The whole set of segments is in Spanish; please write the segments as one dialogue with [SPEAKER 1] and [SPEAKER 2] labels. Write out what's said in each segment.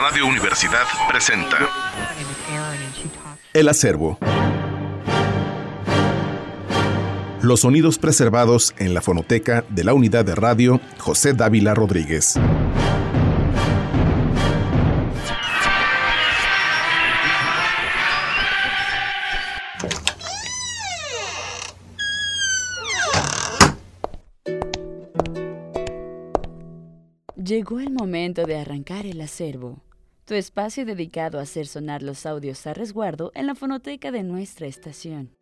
[SPEAKER 1] Radio Universidad presenta El acervo. Los sonidos preservados en la fonoteca de la unidad de radio José Dávila Rodríguez.
[SPEAKER 2] Llegó el momento de arrancar el acervo, tu espacio dedicado a hacer sonar los audios a resguardo en la fonoteca de nuestra estación.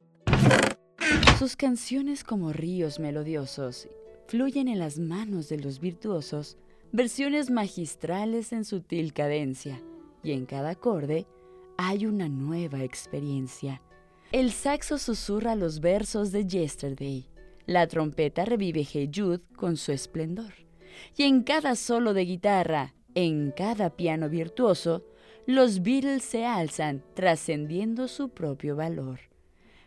[SPEAKER 2] Sus canciones como ríos melodiosos fluyen en las manos de los virtuosos, versiones magistrales en sutil cadencia, y en cada acorde hay una nueva experiencia. El saxo susurra los versos de Yesterday, la trompeta revive Hey Jude con su esplendor y en cada solo de guitarra, en cada piano virtuoso, los Beatles se alzan trascendiendo su propio valor.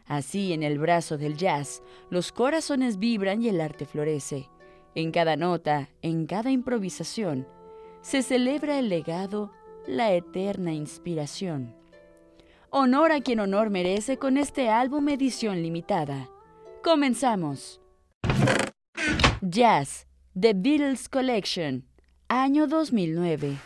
[SPEAKER 2] Así en el brazo del jazz, los corazones vibran y el arte florece. En cada nota, en cada improvisación, se celebra el legado, la eterna inspiración. Honor a quien honor merece con este álbum edición limitada. Comenzamos. Jazz The Beatles Collection, año 2009.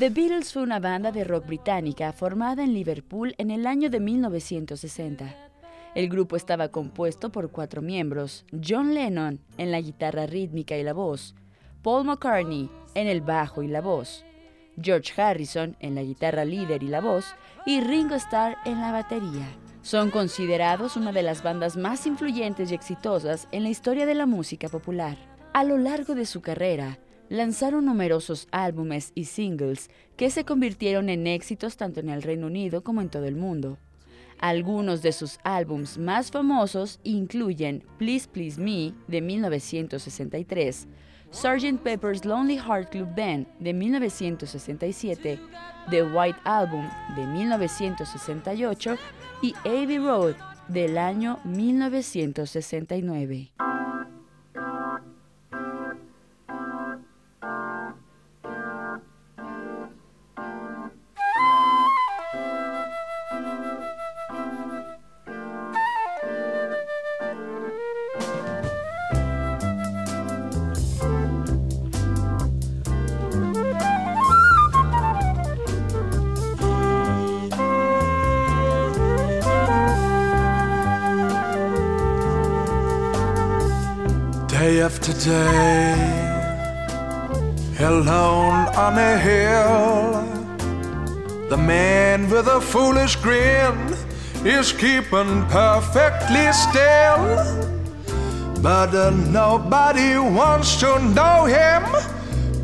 [SPEAKER 2] The Beatles fue una banda de rock británica formada en Liverpool en el año de 1960. El grupo estaba compuesto por cuatro miembros, John Lennon en la guitarra rítmica y la voz, Paul McCartney en el bajo y la voz, George Harrison en la guitarra líder y la voz, y Ringo Starr en la batería. Son considerados una de las bandas más influyentes y exitosas en la historia de la música popular. A lo largo de su carrera, lanzaron numerosos álbumes y singles que se convirtieron en éxitos tanto en el Reino Unido como en todo el mundo. Algunos de sus álbums más famosos incluyen Please Please Me de 1963, Sgt. Pepper's Lonely Heart Club Band de 1967, The White Album de 1968 y Abbey Road del año 1969.
[SPEAKER 3] Day alone on a hill, the man with a foolish grin is keeping perfectly still. But uh, nobody wants to know him.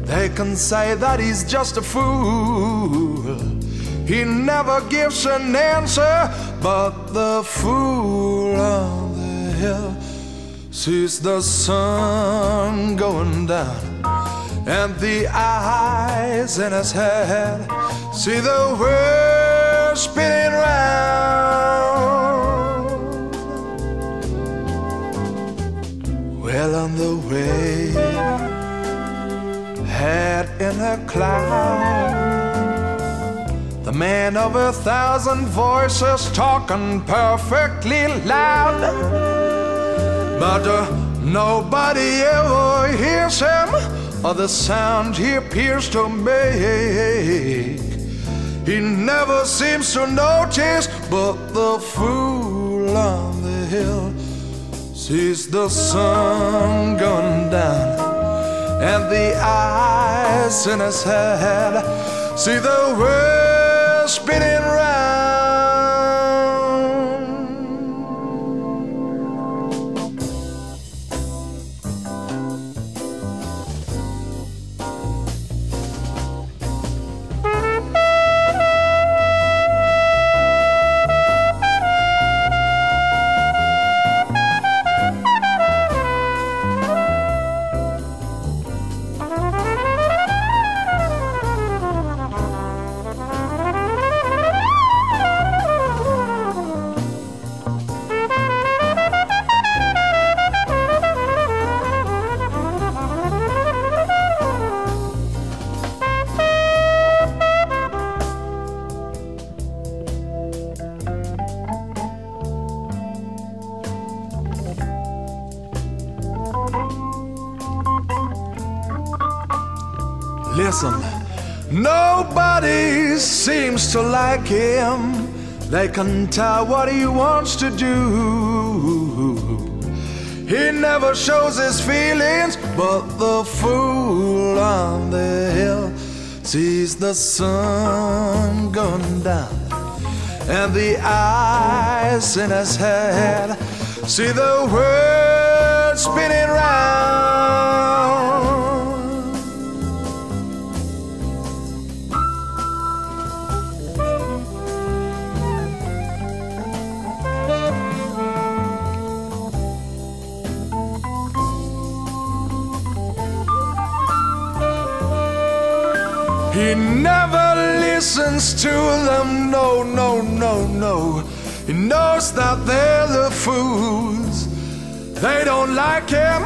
[SPEAKER 3] They can say that he's just a fool. He never gives an answer, but the fool on the hill sees the sun going down, and the eyes in his head see the world spinning round. Well, on the way, head in a cloud, the man of a thousand voices talking perfectly loud. But uh, nobody ever hears him or the sound he appears to make. He never seems to notice, but the fool on the hill sees the sun going down, and the eyes in his head see the world spinning round. Like him. They can tell what he wants to do. He never shows his feelings, but the fool on the hill sees the sun going down, and the eyes in his head see the world spinning round. Listens to them, no, no, no, no. He knows that they're the fools. They don't like him.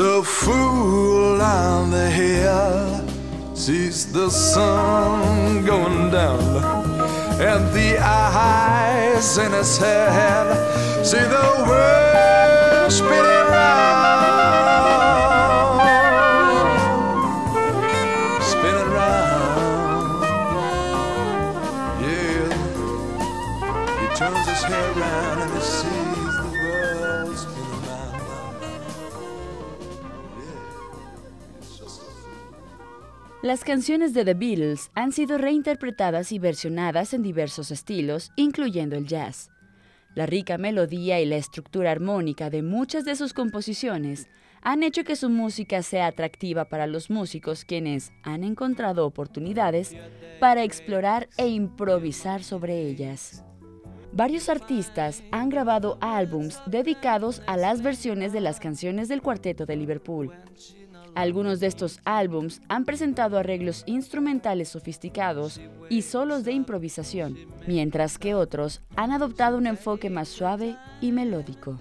[SPEAKER 3] The fool on the hill sees the sun going down, and the eyes in his head see the world spinning
[SPEAKER 2] Las canciones de The Beatles han sido reinterpretadas y versionadas en diversos estilos, incluyendo el jazz. La rica melodía y la estructura armónica de muchas de sus composiciones han hecho que su música sea atractiva para los músicos quienes han encontrado oportunidades para explorar e improvisar sobre ellas. Varios artistas han grabado álbums dedicados a las versiones de las canciones del Cuarteto de Liverpool. Algunos de estos álbums han presentado arreglos instrumentales sofisticados y solos de improvisación, mientras que otros han adoptado un enfoque más suave y melódico.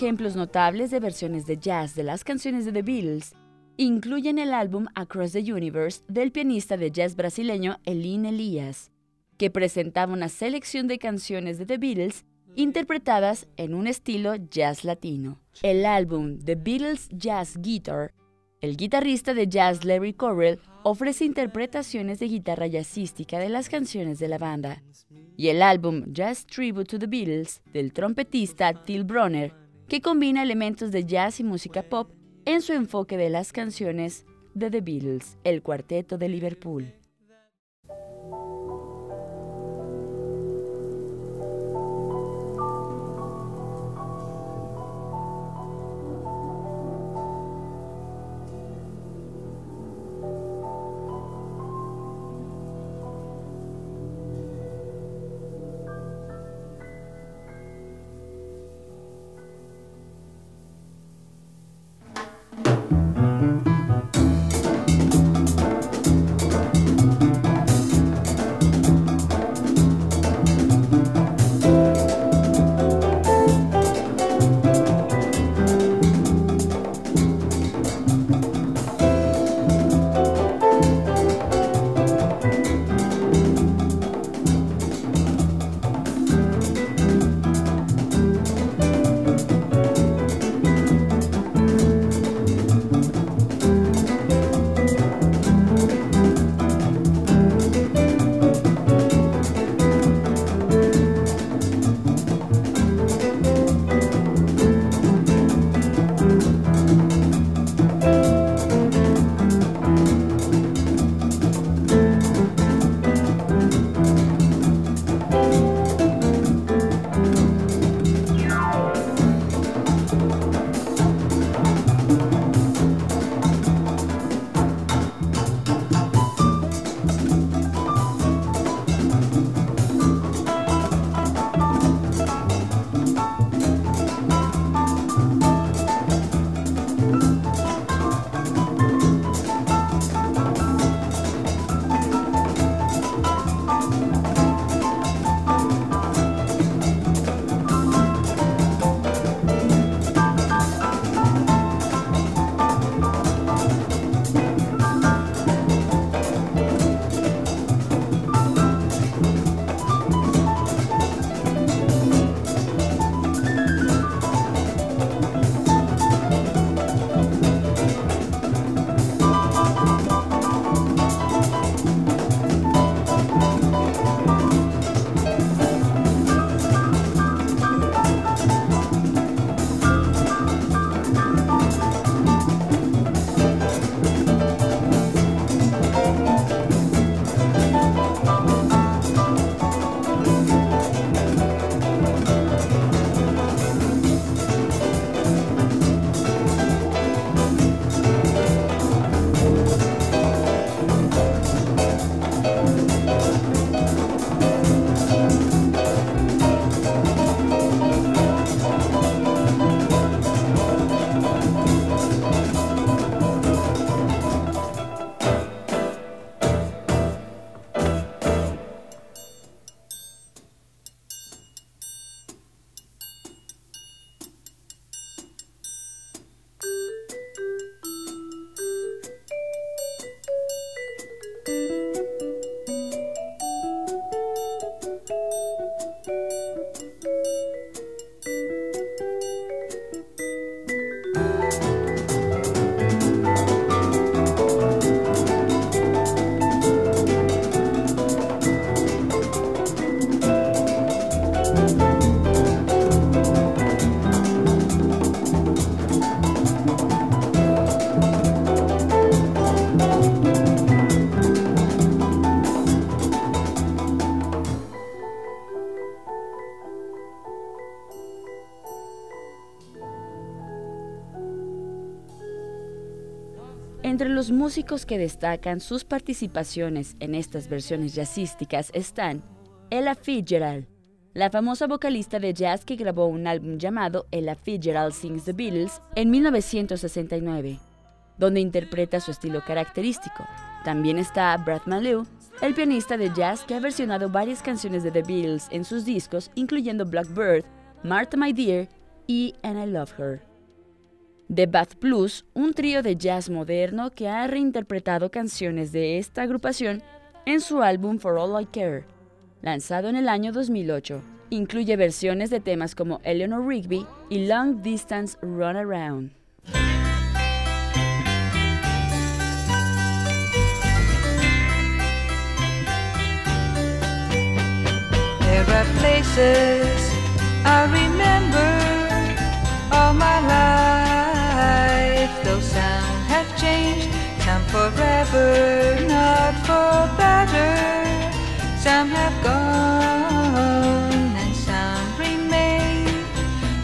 [SPEAKER 2] Ejemplos notables de versiones de jazz de las canciones de The Beatles incluyen el álbum Across the Universe del pianista de jazz brasileño Elin Elias, que presentaba una selección de canciones de The Beatles interpretadas en un estilo jazz latino. El álbum The Beatles Jazz Guitar, el guitarrista de jazz Larry Correll ofrece interpretaciones de guitarra jazzística de las canciones de la banda. Y el álbum Jazz Tribute to the Beatles del trompetista Till Bronner que combina elementos de jazz y música pop en su enfoque de las canciones de The Beatles, el cuarteto de Liverpool. Entre los músicos que destacan sus participaciones en estas versiones jazzísticas están Ella Fitzgerald, la famosa vocalista de jazz que grabó un álbum llamado Ella Fitzgerald Sings the Beatles en 1969, donde interpreta su estilo característico. También está Brad Malou, el pianista de jazz que ha versionado varias canciones de The Beatles en sus discos, incluyendo Blackbird, Martha My Dear y And I Love Her. The Bath Blues, un trío de jazz moderno que ha reinterpretado canciones de esta agrupación en su álbum For All I Care, lanzado en el año 2008. Incluye versiones de temas como Eleanor Rigby y Long Distance Run Around.
[SPEAKER 4] Forever, not for better. Some have gone and some remain.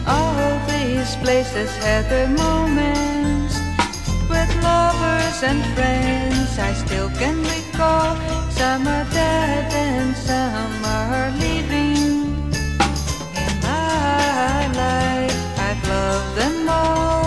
[SPEAKER 4] All these places had their moments with lovers and friends. I still can recall some are dead and some are leaving. In my life, I've loved them all.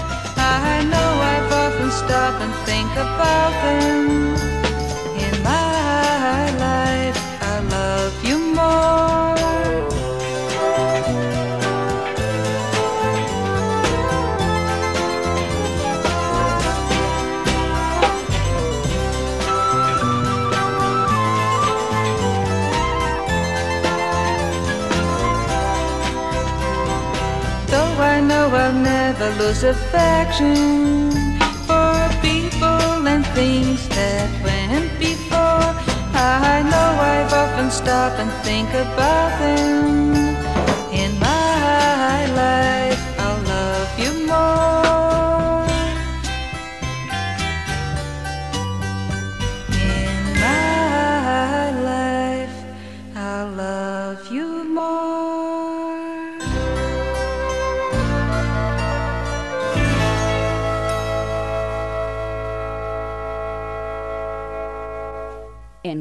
[SPEAKER 4] Know I've often stopped and think about them. In my life, I love you more. Lose affection for people and things that went before. I know I've often stopped and think about them.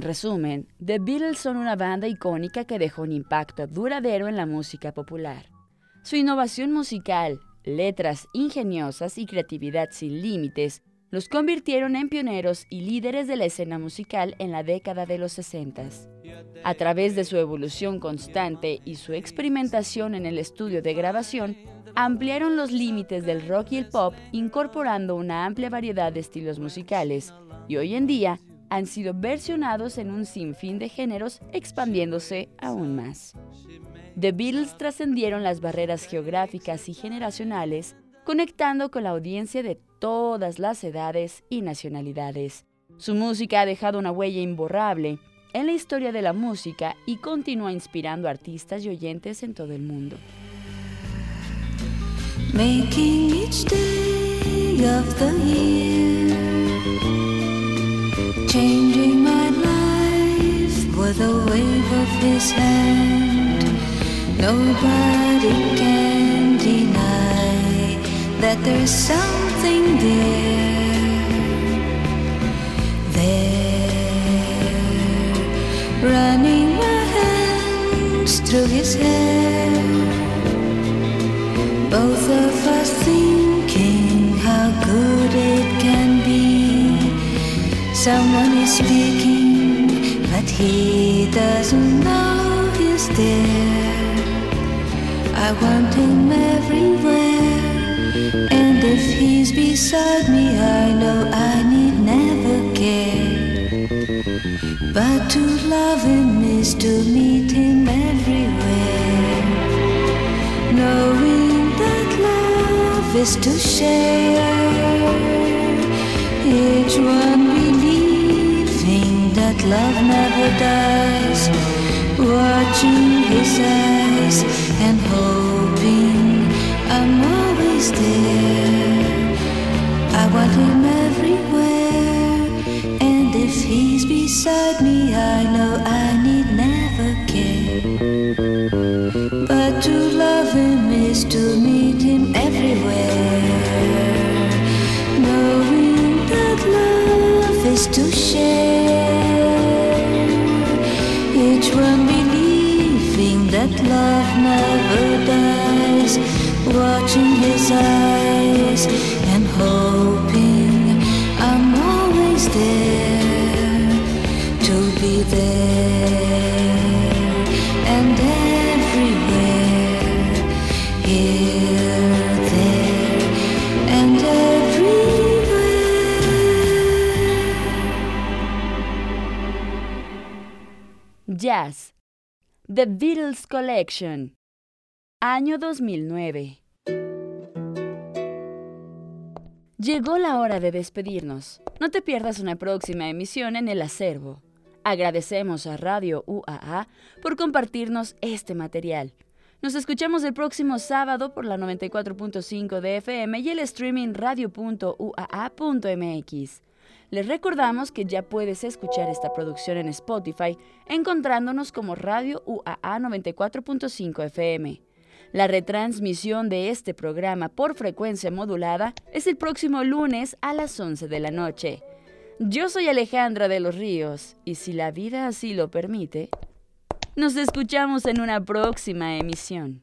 [SPEAKER 2] En resumen, The Beatles son una banda icónica que dejó un impacto duradero en la música popular. Su innovación musical, letras ingeniosas y creatividad sin límites los convirtieron en pioneros y líderes de la escena musical en la década de los 60. A través de su evolución constante y su experimentación en el estudio de grabación, ampliaron los límites del rock y el pop incorporando una amplia variedad de estilos musicales y hoy en día han sido versionados en un sinfín de géneros expandiéndose aún más. The Beatles trascendieron las barreras geográficas y generacionales, conectando con la audiencia de todas las edades y nacionalidades. Su música ha dejado una huella imborrable en la historia de la música y continúa inspirando artistas y oyentes en todo el mundo.
[SPEAKER 4] Wave of his hand. Nobody can deny that there's something there, there, running my hands through his hair. Both of us thinking how good it can be. Someone is speaking, he doesn't know he's there. I want him everywhere, and if he's beside me, I know I need never care. But to love him is to meet him everywhere knowing that love is to share. Each one believing that love never dies, watching his eyes and hoping I'm always there. I want him everywhere, and if he's beside me, I know I need never care. never dies, watching his eyes and hoping I'm always there to be there and everywhere here. There, and everywhere.
[SPEAKER 2] Jazz The Beatles Collection. Año 2009. Llegó la hora de despedirnos. No te pierdas una próxima emisión en el acervo. Agradecemos a Radio UAA por compartirnos este material. Nos escuchamos el próximo sábado por la 94.5 de FM y el streaming radio.uaa.mx. Les recordamos que ya puedes escuchar esta producción en Spotify encontrándonos como Radio UAA 94.5 FM. La retransmisión de este programa por frecuencia modulada es el próximo lunes a las 11 de la noche. Yo soy Alejandra de los Ríos y si la vida así lo permite, nos escuchamos en una próxima emisión.